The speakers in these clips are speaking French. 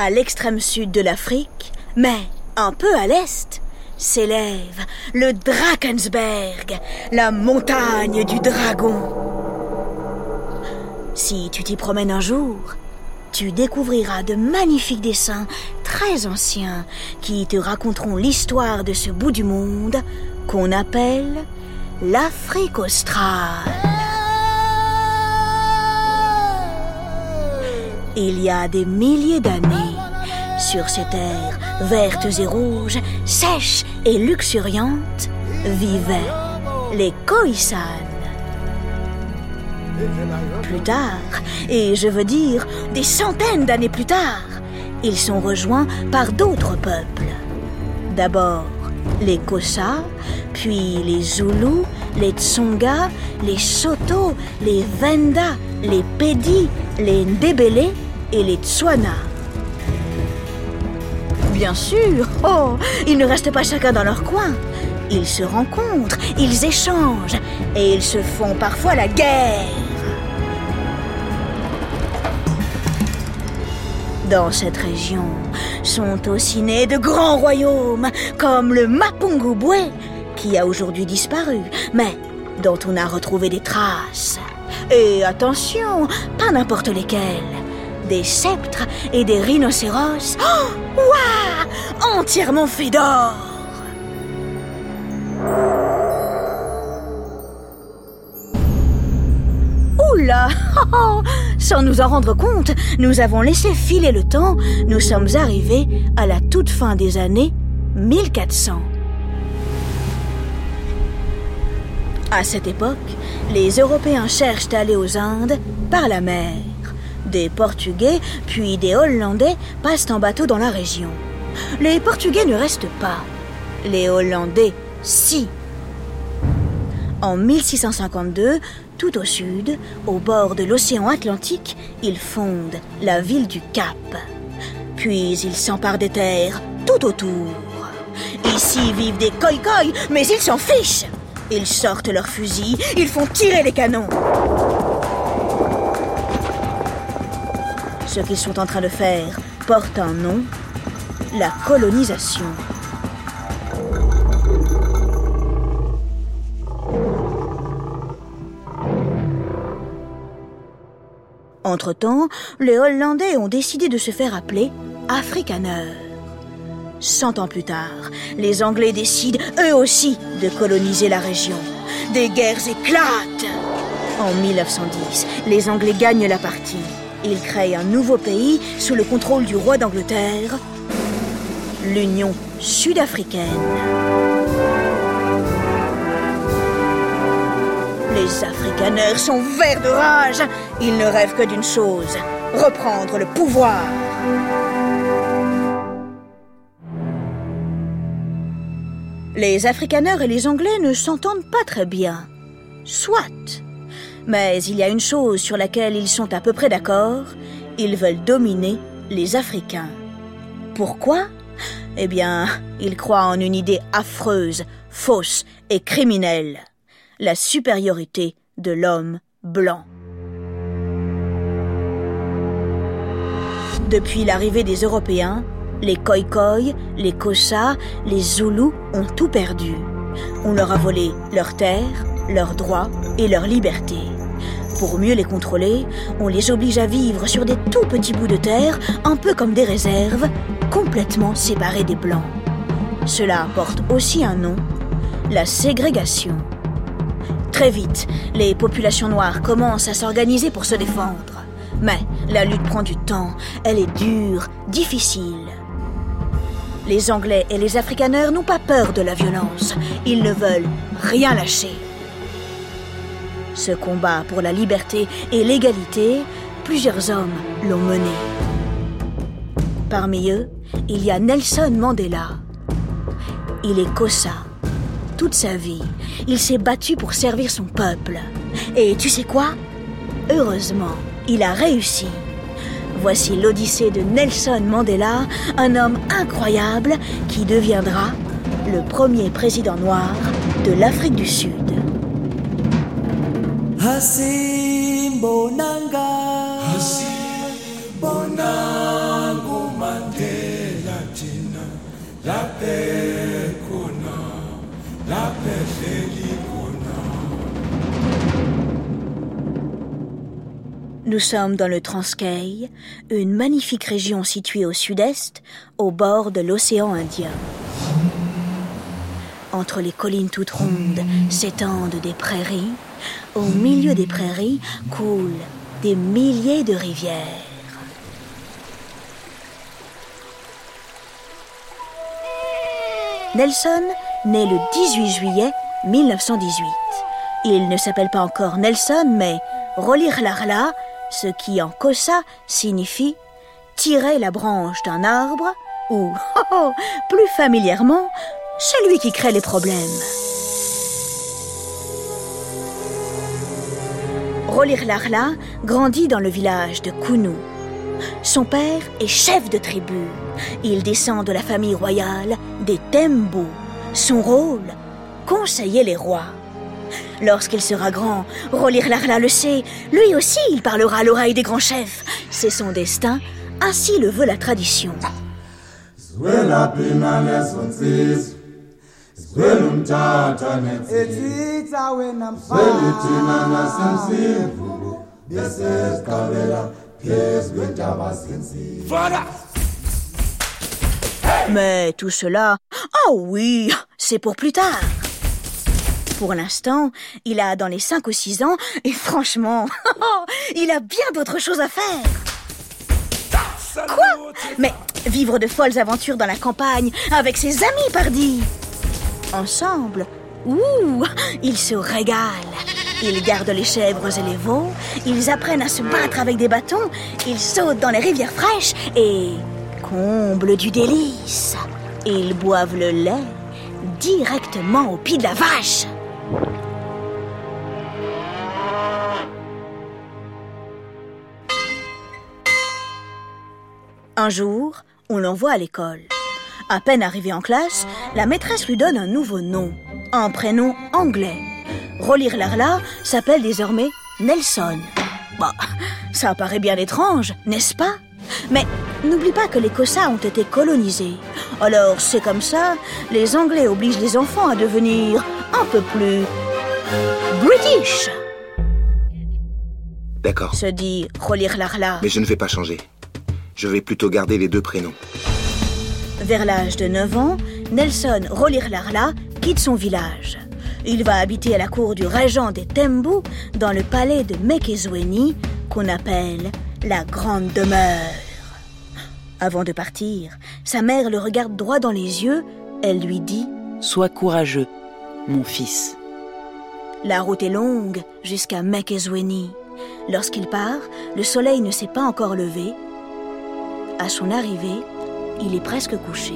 à l'extrême sud de l'Afrique, mais un peu à l'est, s'élève le Drakensberg, la montagne du dragon. Si tu t'y promènes un jour, tu découvriras de magnifiques dessins très anciens qui te raconteront l'histoire de ce bout du monde qu'on appelle l'Afrique australe. Il y a des milliers d'années, sur ces terres vertes et rouges, sèches et luxuriantes, vivaient les Khoisan. Plus tard, et je veux dire des centaines d'années plus tard, ils sont rejoints par d'autres peuples. D'abord les Kosa, puis les Zoulous, les Tsonga, les Soto, les Venda, les Pedi, les Ndebele et les Tswana. Bien sûr, oh, ils ne restent pas chacun dans leur coin. Ils se rencontrent, ils échangent et ils se font parfois la guerre. Dans cette région sont aussi nés de grands royaumes comme le Mapungubwe, qui a aujourd'hui disparu, mais dont on a retrouvé des traces. Et attention, pas n'importe lesquels. Des sceptres et des rhinocéros. Oh, Waouh Entièrement faits d'or Oula Sans nous en rendre compte, nous avons laissé filer le temps. Nous sommes arrivés à la toute fin des années 1400. À cette époque, les Européens cherchent à aller aux Indes par la mer. Des Portugais puis des Hollandais passent en bateau dans la région. Les Portugais ne restent pas. Les Hollandais, si. En 1652, tout au sud, au bord de l'océan Atlantique, ils fondent la ville du Cap. Puis ils s'emparent des terres tout autour. Ici vivent des koi mais ils s'en fichent. Ils sortent leurs fusils, ils font tirer les canons. Ce qu'ils sont en train de faire porte un nom, la colonisation. Entre-temps, les Hollandais ont décidé de se faire appeler Afrikaners. Cent ans plus tard, les Anglais décident eux aussi de coloniser la région. Des guerres éclatent. En 1910, les Anglais gagnent la partie. Ils créent un nouveau pays sous le contrôle du roi d'Angleterre, l'Union sud-africaine. Les Afrikaners sont verts de rage. Ils ne rêvent que d'une chose, reprendre le pouvoir. Les Afrikaners et les Anglais ne s'entendent pas très bien. Soit. Mais il y a une chose sur laquelle ils sont à peu près d'accord. Ils veulent dominer les Africains. Pourquoi? Eh bien, ils croient en une idée affreuse, fausse et criminelle. La supériorité de l'homme blanc. Depuis l'arrivée des Européens, les Khoikhoi, les Kosa, les Zoulous ont tout perdu. On leur a volé leurs terres, leurs droits et leur liberté. Pour mieux les contrôler, on les oblige à vivre sur des tout petits bouts de terre, un peu comme des réserves, complètement séparés des Blancs. Cela porte aussi un nom, la ségrégation. Très vite, les populations noires commencent à s'organiser pour se défendre. Mais la lutte prend du temps, elle est dure, difficile. Les Anglais et les Afrikaners n'ont pas peur de la violence. Ils ne veulent rien lâcher. Ce combat pour la liberté et l'égalité, plusieurs hommes l'ont mené. Parmi eux, il y a Nelson Mandela. Il est Kosa. Toute sa vie, il s'est battu pour servir son peuple. Et tu sais quoi? Heureusement, il a réussi. Voici l'Odyssée de Nelson Mandela, un homme incroyable qui deviendra le premier président noir de l'Afrique du Sud. Nous sommes dans le Transkei, une magnifique région située au sud-est, au bord de l'océan Indien. Entre les collines toutes rondes s'étendent des prairies, au milieu des prairies coulent des milliers de rivières. Nelson naît le 18 juillet 1918. Il ne s'appelle pas encore Nelson, mais Rolir Larla, ce qui en Kosa signifie tirer la branche d'un arbre ou, oh, oh, plus familièrement, celui qui crée les problèmes. Rolir Larla grandit dans le village de Kounou. Son père est chef de tribu. Il descend de la famille royale des Tembo. Son rôle Conseiller les rois. Lorsqu'il sera grand, Rolir Larla le sait, lui aussi il parlera à l'oreille des grands chefs. C'est son destin, ainsi le veut la tradition. Mais tout cela, ah oui, c'est pour plus tard. Pour l'instant, il a dans les 5 ou 6 ans, et franchement, il a bien d'autres choses à faire. Quoi? Mais vivre de folles aventures dans la campagne avec ses amis, pardi Ensemble, ouh, ils se régalent. Ils gardent les chèvres et les veaux, ils apprennent à se battre avec des bâtons, ils sautent dans les rivières fraîches et, comble du délice, ils boivent le lait directement au pied de la vache. Un jour, on l'envoie à l'école. À peine arrivé en classe, la maîtresse lui donne un nouveau nom, un prénom anglais. Rolir Larla s'appelle désormais Nelson. Bah, ça paraît bien étrange, n'est-ce pas? Mais n'oublie pas que les Cossas ont été colonisés. Alors c'est comme ça, les Anglais obligent les enfants à devenir un peu plus British. D'accord. Se dit Rolir Larla. Mais je ne vais pas changer. Je vais plutôt garder les deux prénoms. Vers l'âge de 9 ans, Nelson Rolir Larla quitte son village. Il va habiter à la cour du régent des Tembu dans le palais de Mekezweni qu'on appelle la Grande Demeure. Avant de partir, sa mère le regarde droit dans les yeux. Elle lui dit Sois courageux, mon fils. La route est longue jusqu'à Mekezweni. Lorsqu'il part, le soleil ne s'est pas encore levé. À son arrivée, il est presque couché.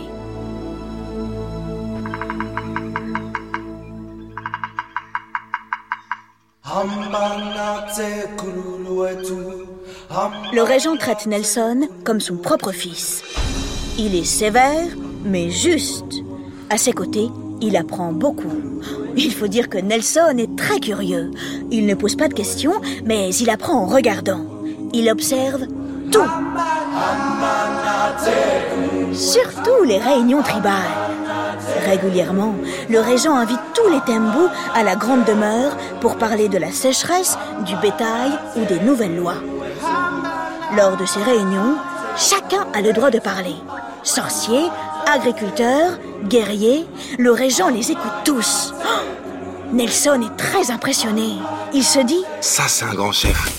Le régent traite Nelson comme son propre fils. Il est sévère, mais juste. À ses côtés, il apprend beaucoup. Il faut dire que Nelson est très curieux. Il ne pose pas de questions, mais il apprend en regardant. Il observe tout. Surtout les réunions tribales. Régulièrement, le régent invite tous les Tembu à la grande demeure pour parler de la sécheresse, du bétail ou des nouvelles lois. Lors de ces réunions, chacun a le droit de parler. Sorciers, agriculteurs, guerriers, le régent les écoute tous. Oh Nelson est très impressionné. Il se dit Ça, c'est un grand chef.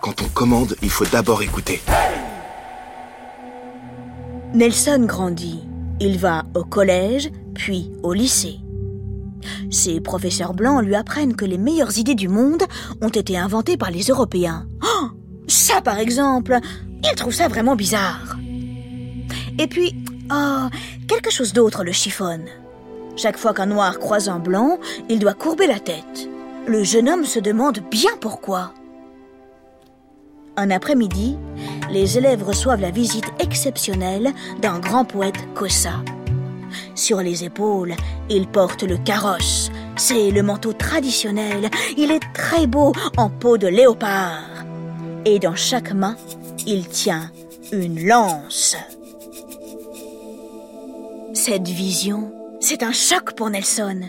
Quand on commande, il faut d'abord écouter. Nelson grandit. Il va au collège, puis au lycée. Ses professeurs blancs lui apprennent que les meilleures idées du monde ont été inventées par les Européens. Oh, ça, par exemple, il trouve ça vraiment bizarre. Et puis, oh, quelque chose d'autre le chiffonne. Chaque fois qu'un noir croise un blanc, il doit courber la tête. Le jeune homme se demande bien pourquoi. Un après-midi, les élèves reçoivent la visite exceptionnelle d'un grand poète Kossa. Sur les épaules, il porte le carrosse. C'est le manteau traditionnel. Il est très beau en peau de léopard. Et dans chaque main, il tient une lance. Cette vision, c'est un choc pour Nelson,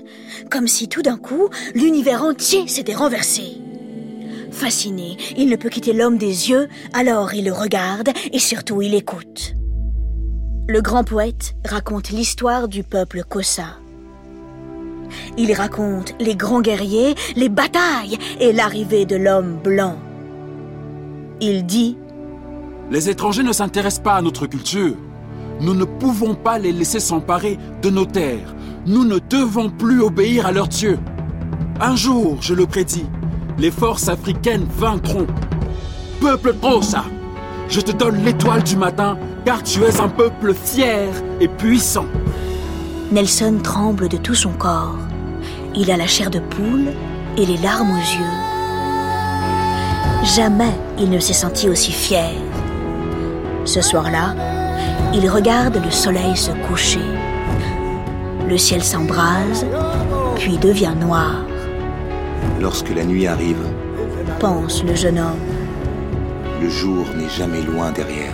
comme si tout d'un coup, l'univers entier s'était renversé. Fasciné, il ne peut quitter l'homme des yeux, alors il le regarde et surtout il écoute. Le grand poète raconte l'histoire du peuple Kosa. Il raconte les grands guerriers, les batailles et l'arrivée de l'homme blanc. Il dit Les étrangers ne s'intéressent pas à notre culture. Nous ne pouvons pas les laisser s'emparer de nos terres. Nous ne devons plus obéir à leurs dieux. Un jour, je le prédis, les forces africaines vaincront. Peuple Kosa, je te donne l'étoile du matin car tu es un peuple fier et puissant. Nelson tremble de tout son corps. Il a la chair de poule et les larmes aux yeux. Jamais il ne s'est senti aussi fier. Ce soir-là, il regarde le soleil se coucher. Le ciel s'embrase, puis devient noir. Lorsque la nuit arrive, pense le jeune homme. Le jour n'est jamais loin derrière.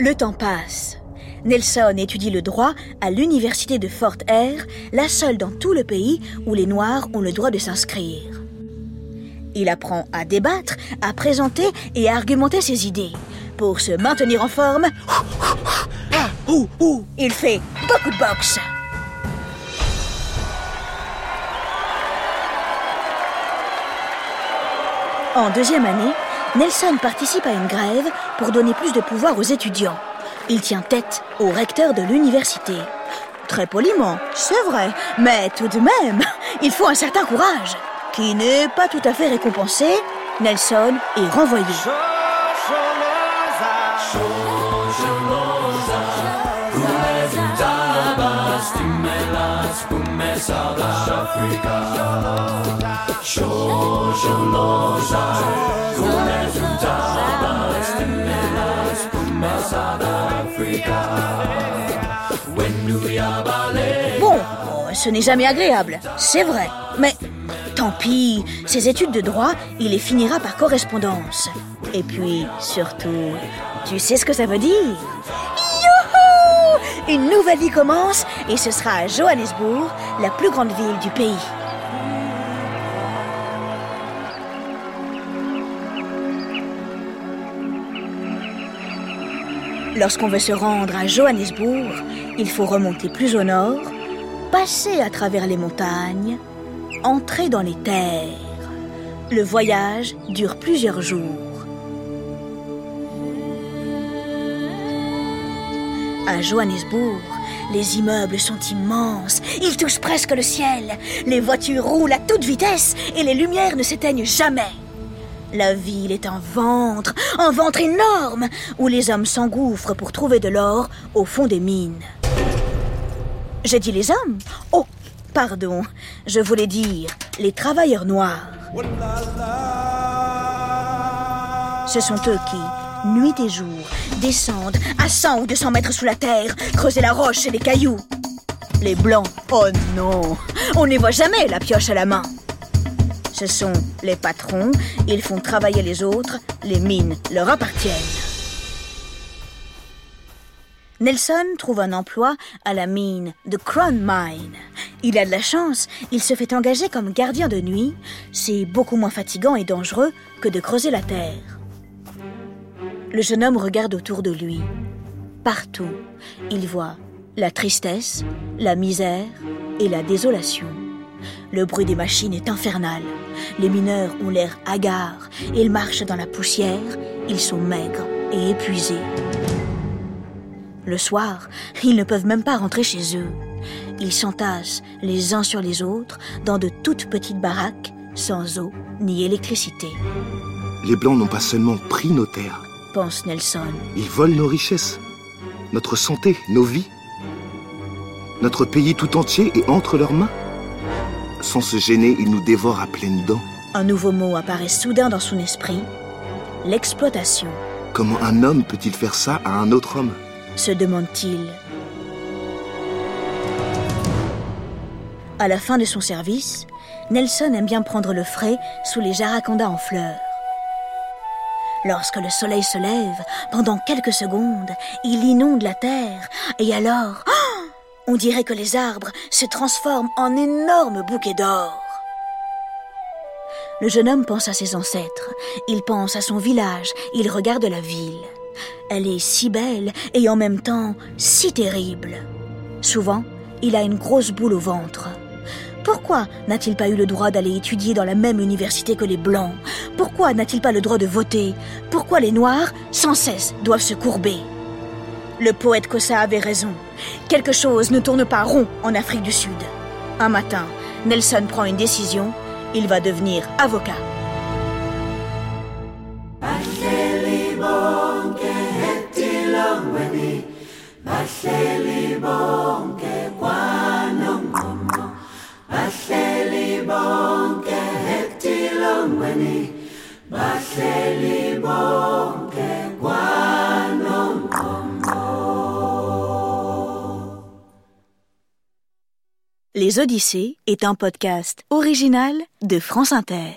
Le temps passe. Nelson étudie le droit à l'université de Fort Air, la seule dans tout le pays où les Noirs ont le droit de s'inscrire. Il apprend à débattre, à présenter et à argumenter ses idées. Pour se maintenir en forme, il fait beaucoup de boxe. En deuxième année, Nelson participe à une grève pour donner plus de pouvoir aux étudiants. Il tient tête au recteur de l'université. Très poliment, c'est vrai, mais tout de même, il faut un certain courage, qui n'est pas tout à fait récompensé. Nelson est renvoyé. Bon, ce n'est jamais agréable, c'est vrai. Mais tant pis, ses études de droit, il les finira par correspondance. Et puis, surtout, tu sais ce que ça veut dire? Une nouvelle vie commence et ce sera à Johannesburg, la plus grande ville du pays. Lorsqu'on veut se rendre à Johannesburg, il faut remonter plus au nord, passer à travers les montagnes, entrer dans les terres. Le voyage dure plusieurs jours. À Johannesburg, les immeubles sont immenses, ils touchent presque le ciel, les voitures roulent à toute vitesse et les lumières ne s'éteignent jamais. La ville est un ventre, un ventre énorme, où les hommes s'engouffrent pour trouver de l'or au fond des mines. J'ai dit les hommes? Oh, pardon, je voulais dire les travailleurs noirs. Ce sont eux qui, nuit et jour, descendent à 100 ou 200 mètres sous la terre, creuser la roche et les cailloux. Les blancs, oh non, on ne voit jamais la pioche à la main. Ce sont les patrons, ils font travailler les autres, les mines leur appartiennent. Nelson trouve un emploi à la mine de Crown Mine. Il a de la chance, il se fait engager comme gardien de nuit. C'est beaucoup moins fatigant et dangereux que de creuser la terre. Le jeune homme regarde autour de lui. Partout, il voit la tristesse, la misère et la désolation. Le bruit des machines est infernal. Les mineurs ont l'air hagards. Ils marchent dans la poussière. Ils sont maigres et épuisés. Le soir, ils ne peuvent même pas rentrer chez eux. Ils s'entassent les uns sur les autres dans de toutes petites baraques, sans eau ni électricité. Les Blancs n'ont pas seulement pris nos terres, pense Nelson. ils volent nos richesses, notre santé, nos vies. Notre pays tout entier est entre leurs mains. Sans se gêner, ils nous dévorent à pleines dents. Un nouveau mot apparaît soudain dans son esprit. L'exploitation, Comment un homme peut-il faire ça à un autre homme? se demande-t-il. À la fin de son service, Nelson aime bien prendre le frais sous les jaracandas en fleurs. Lorsque le soleil se lève, pendant quelques secondes, il inonde la terre, et alors, On dirait que les arbres se transforment en énormes bouquets d'or. Le jeune homme pense à ses ancêtres, il pense à son village, il regarde la ville. Elle est si belle et en même temps si terrible. Souvent, il a une grosse boule au ventre. Pourquoi n'a-t-il pas eu le droit d'aller étudier dans la même université que les Blancs? Pourquoi n'a-t-il pas le droit de voter? Pourquoi les Noirs, sans cesse, doivent se courber? Le poète Kossa avait raison. Quelque chose ne tourne pas rond en Afrique du Sud. Un matin, Nelson prend une décision il va devenir avocat. Les Odyssées est un podcast original de France Inter.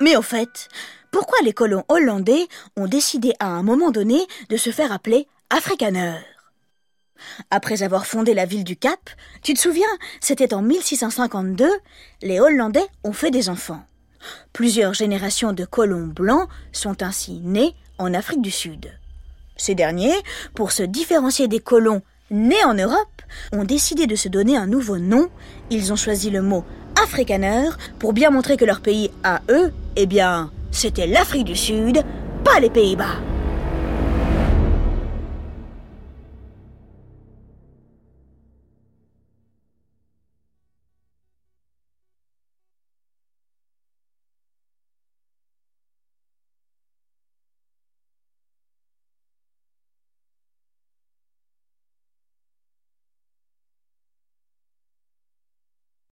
Mais au fait, pourquoi les colons hollandais ont décidé à un moment donné de se faire appeler Afrikaners? Après avoir fondé la ville du Cap, tu te souviens, c'était en 1652, les Hollandais ont fait des enfants. Plusieurs générations de colons blancs sont ainsi nés en Afrique du Sud. Ces derniers, pour se différencier des colons nés en Europe, ont décidé de se donner un nouveau nom. Ils ont choisi le mot afrikaner pour bien montrer que leur pays à eux, eh bien, c'était l'Afrique du Sud, pas les Pays-Bas.